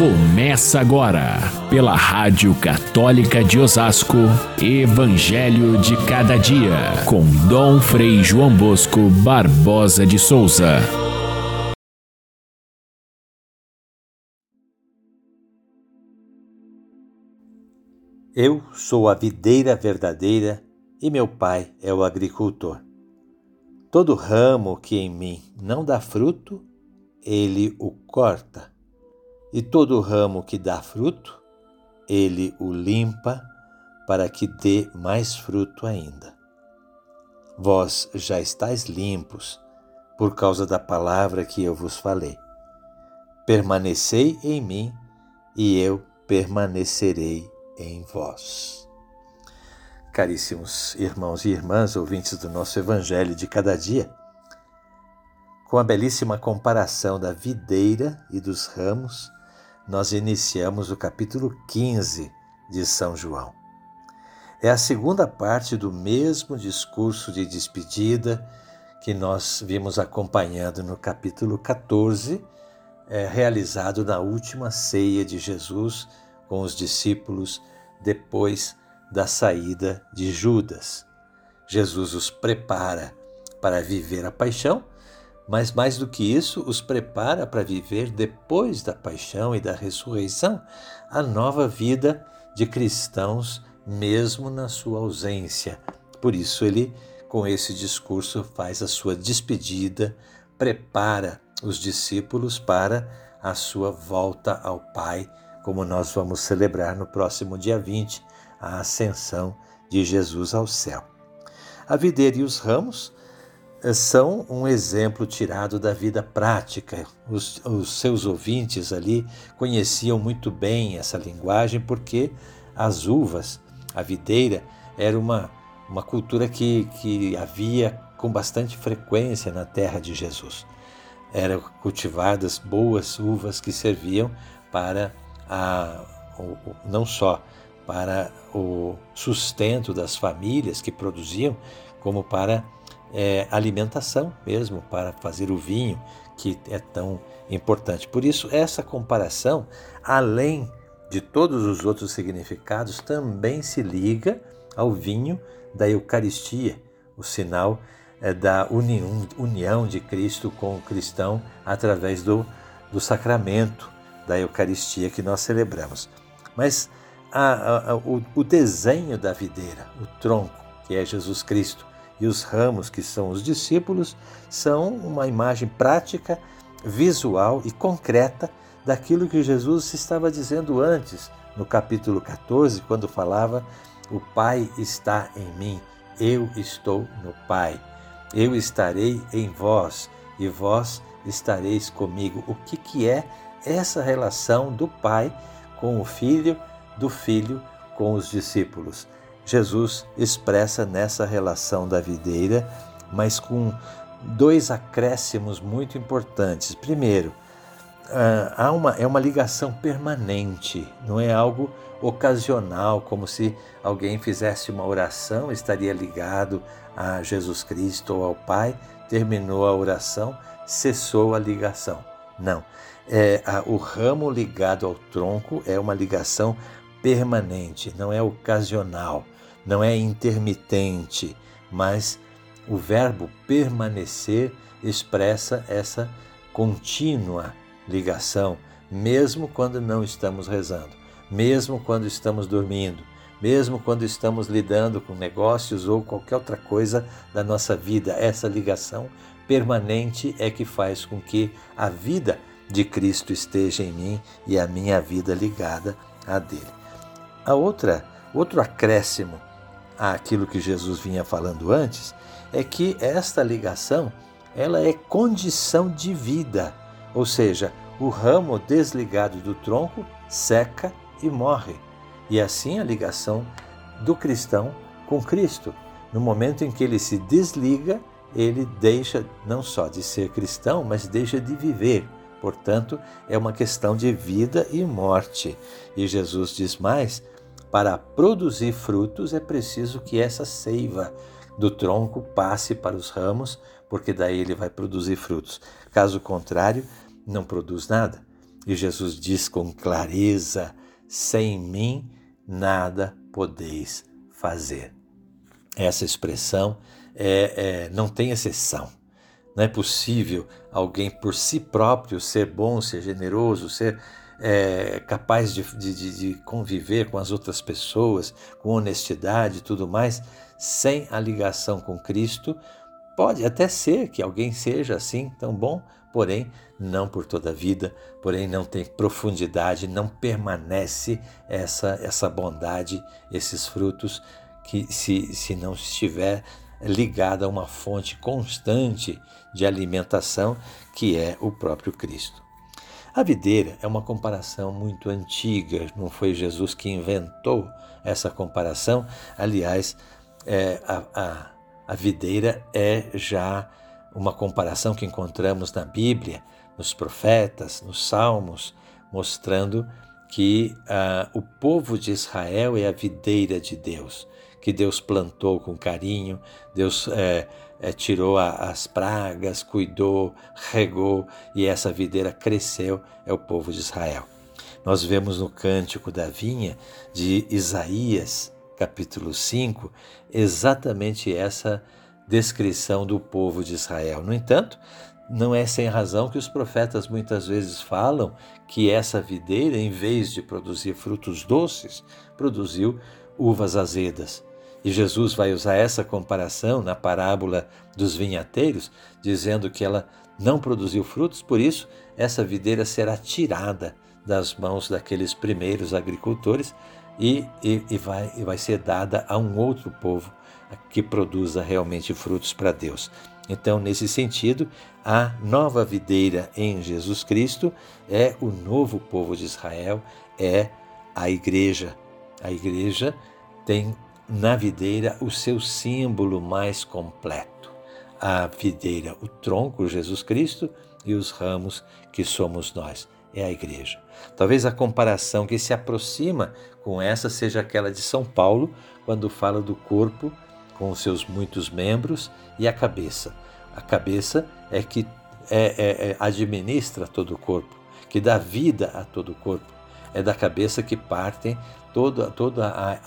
Começa agora, pela Rádio Católica de Osasco, Evangelho de Cada Dia, com Dom Frei João Bosco Barbosa de Souza. Eu sou a videira verdadeira e meu pai é o agricultor. Todo ramo que em mim não dá fruto, ele o corta e todo ramo que dá fruto, ele o limpa para que dê mais fruto ainda. Vós já estáis limpos por causa da palavra que eu vos falei. Permanecei em mim e eu permanecerei em vós. Caríssimos irmãos e irmãs, ouvintes do nosso Evangelho de cada dia, com a belíssima comparação da videira e dos ramos, nós iniciamos o capítulo 15 de São João. É a segunda parte do mesmo discurso de despedida que nós vimos acompanhando no capítulo 14, é, realizado na última ceia de Jesus com os discípulos depois da saída de Judas. Jesus os prepara para viver a paixão mas mais do que isso, os prepara para viver depois da paixão e da ressurreição a nova vida de cristãos, mesmo na sua ausência. Por isso, ele, com esse discurso, faz a sua despedida, prepara os discípulos para a sua volta ao Pai, como nós vamos celebrar no próximo dia 20, a ascensão de Jesus ao céu. A videira e os ramos são um exemplo tirado da vida prática. Os, os, seus ouvintes ali conheciam muito bem essa linguagem porque as uvas, a videira, era uma, uma cultura que, que havia com bastante frequência na terra de Jesus. Eram cultivadas boas uvas que serviam para a, não só para o sustento das famílias que produziam, como para é, alimentação mesmo, para fazer o vinho, que é tão importante. Por isso, essa comparação, além de todos os outros significados, também se liga ao vinho da Eucaristia, o sinal é, da união, união de Cristo com o cristão através do, do sacramento da Eucaristia que nós celebramos. Mas a, a, o, o desenho da videira, o tronco, que é Jesus Cristo, e os ramos, que são os discípulos, são uma imagem prática, visual e concreta daquilo que Jesus estava dizendo antes, no capítulo 14, quando falava: O Pai está em mim, eu estou no Pai. Eu estarei em vós e vós estareis comigo. O que, que é essa relação do Pai com o Filho, do Filho com os discípulos? Jesus expressa nessa relação da videira, mas com dois acréscimos muito importantes. Primeiro, ah, há uma, é uma ligação permanente, não é algo ocasional, como se alguém fizesse uma oração, estaria ligado a Jesus Cristo ou ao Pai, terminou a oração, cessou a ligação. Não. É, a, o ramo ligado ao tronco é uma ligação permanente, não é ocasional, não é intermitente, mas o verbo permanecer expressa essa contínua ligação, mesmo quando não estamos rezando, mesmo quando estamos dormindo, mesmo quando estamos lidando com negócios ou qualquer outra coisa da nossa vida. Essa ligação permanente é que faz com que a vida de Cristo esteja em mim e a minha vida ligada a dele. A outra, outro acréscimo àquilo que Jesus vinha falando antes é que esta ligação ela é condição de vida, ou seja, o ramo desligado do tronco seca e morre. E assim a ligação do cristão com Cristo. No momento em que ele se desliga, ele deixa não só de ser cristão, mas deixa de viver. Portanto, é uma questão de vida e morte. E Jesus diz mais: para produzir frutos é preciso que essa seiva do tronco passe para os ramos, porque daí ele vai produzir frutos. Caso contrário, não produz nada. E Jesus diz com clareza: sem mim nada podeis fazer. Essa expressão é, é, não tem exceção. Não é possível alguém por si próprio ser bom, ser generoso, ser é, capaz de, de, de, conviver com as outras pessoas, com honestidade e tudo mais, sem a ligação com Cristo. Pode até ser que alguém seja assim tão bom, porém não por toda a vida, porém não tem profundidade, não permanece essa, essa bondade, esses frutos, que se, se não estiver ligada a uma fonte constante de alimentação, que é o próprio Cristo. A videira é uma comparação muito antiga, não foi Jesus que inventou essa comparação. Aliás, é, a, a, a videira é já uma comparação que encontramos na Bíblia, nos profetas, nos salmos, mostrando que uh, o povo de Israel é a videira de Deus que Deus plantou com carinho, Deus é, é, tirou a, as pragas, cuidou, regou e essa videira cresceu, é o povo de Israel. Nós vemos no Cântico da Vinha de Isaías, capítulo 5, exatamente essa descrição do povo de Israel. No entanto, não é sem razão que os profetas muitas vezes falam que essa videira, em vez de produzir frutos doces, produziu uvas azedas. E Jesus vai usar essa comparação na parábola dos vinhateiros, dizendo que ela não produziu frutos, por isso essa videira será tirada das mãos daqueles primeiros agricultores e, e, e, vai, e vai ser dada a um outro povo que produza realmente frutos para Deus. Então, nesse sentido, a nova videira em Jesus Cristo é o novo povo de Israel, é a igreja. A igreja tem na videira o seu símbolo mais completo. A videira, o tronco, Jesus Cristo, e os ramos, que somos nós, é a igreja. Talvez a comparação que se aproxima com essa seja aquela de São Paulo, quando fala do corpo com os seus muitos membros e a cabeça. A cabeça é que é, é, é, administra todo o corpo, que dá vida a todo o corpo. É da cabeça que partem toda, toda a,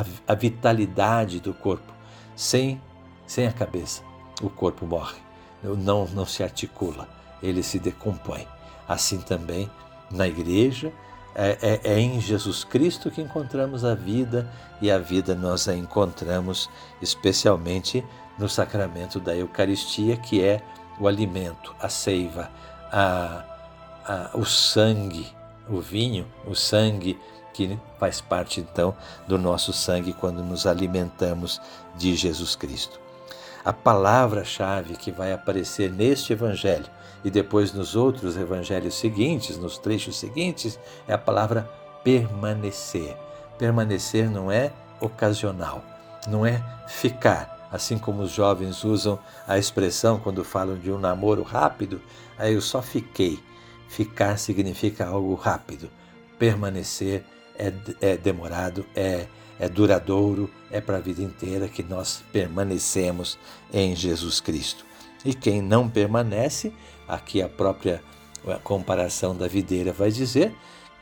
a, a vitalidade do corpo. Sem, sem a cabeça, o corpo morre, não, não se articula, ele se decompõe. Assim também na igreja, é, é, é, em Jesus Cristo que encontramos a vida e a vida nós a encontramos especialmente no sacramento da Eucaristia, que é o alimento, a seiva, a, a, o sangue, o vinho, o sangue que faz parte então do nosso sangue quando nos alimentamos de Jesus Cristo. A palavra-chave que vai aparecer neste evangelho e depois nos outros evangelhos seguintes, nos trechos seguintes, é a palavra permanecer. Permanecer não é ocasional, não é ficar, assim como os jovens usam a expressão quando falam de um namoro rápido, aí eu só fiquei. Ficar significa algo rápido. Permanecer é, é demorado, é, é duradouro, é para a vida inteira que nós permanecemos em Jesus Cristo. E quem não permanece, aqui a própria comparação da videira vai dizer,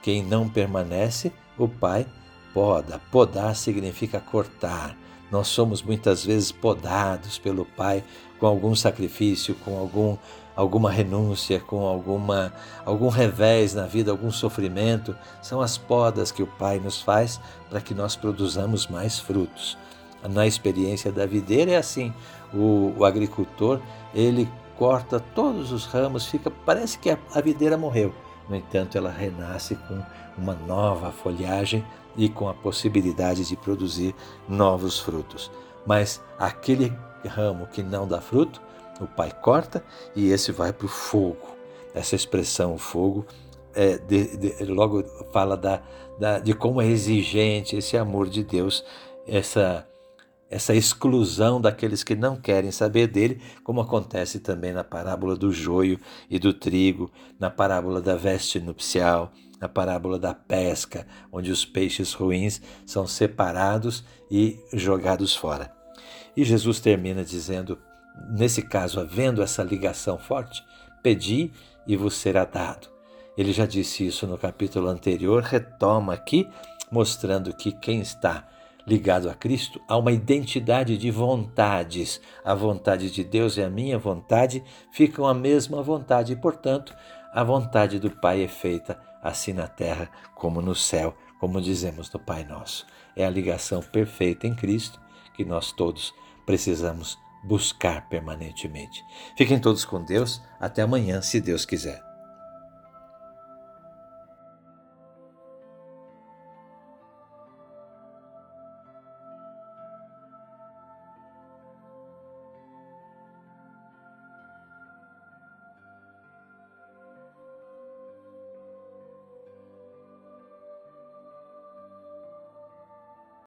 quem não permanece, o Pai poda. Podar significa cortar. Nós somos muitas vezes podados pelo Pai com algum sacrifício, com algum alguma renúncia, com alguma algum revés na vida, algum sofrimento, são as podas que o Pai nos faz para que nós produzamos mais frutos. Na experiência da videira é assim, o, o agricultor ele corta todos os ramos, fica parece que a, a videira morreu. No entanto, ela renasce com uma nova folhagem e com a possibilidade de produzir novos frutos. Mas aquele ramo que não dá fruto, o pai corta e esse vai para o fogo. Essa expressão fogo é, de, de, logo fala da, da, de como é exigente esse amor de Deus, essa, essa exclusão daqueles que não querem saber dele, como acontece também na parábola do joio e do trigo, na parábola da veste nupcial, na parábola da pesca, onde os peixes ruins são separados e jogados fora. E Jesus termina dizendo nesse caso, havendo essa ligação forte, pedi e vos será dado. Ele já disse isso no capítulo anterior, retoma aqui, mostrando que quem está ligado a Cristo há uma identidade de vontades. A vontade de Deus e a minha vontade ficam a mesma vontade e, portanto, a vontade do Pai é feita assim na terra como no céu, como dizemos no Pai Nosso. É a ligação perfeita em Cristo que nós todos precisamos buscar permanentemente. Fiquem todos com Deus. Até amanhã, se Deus quiser.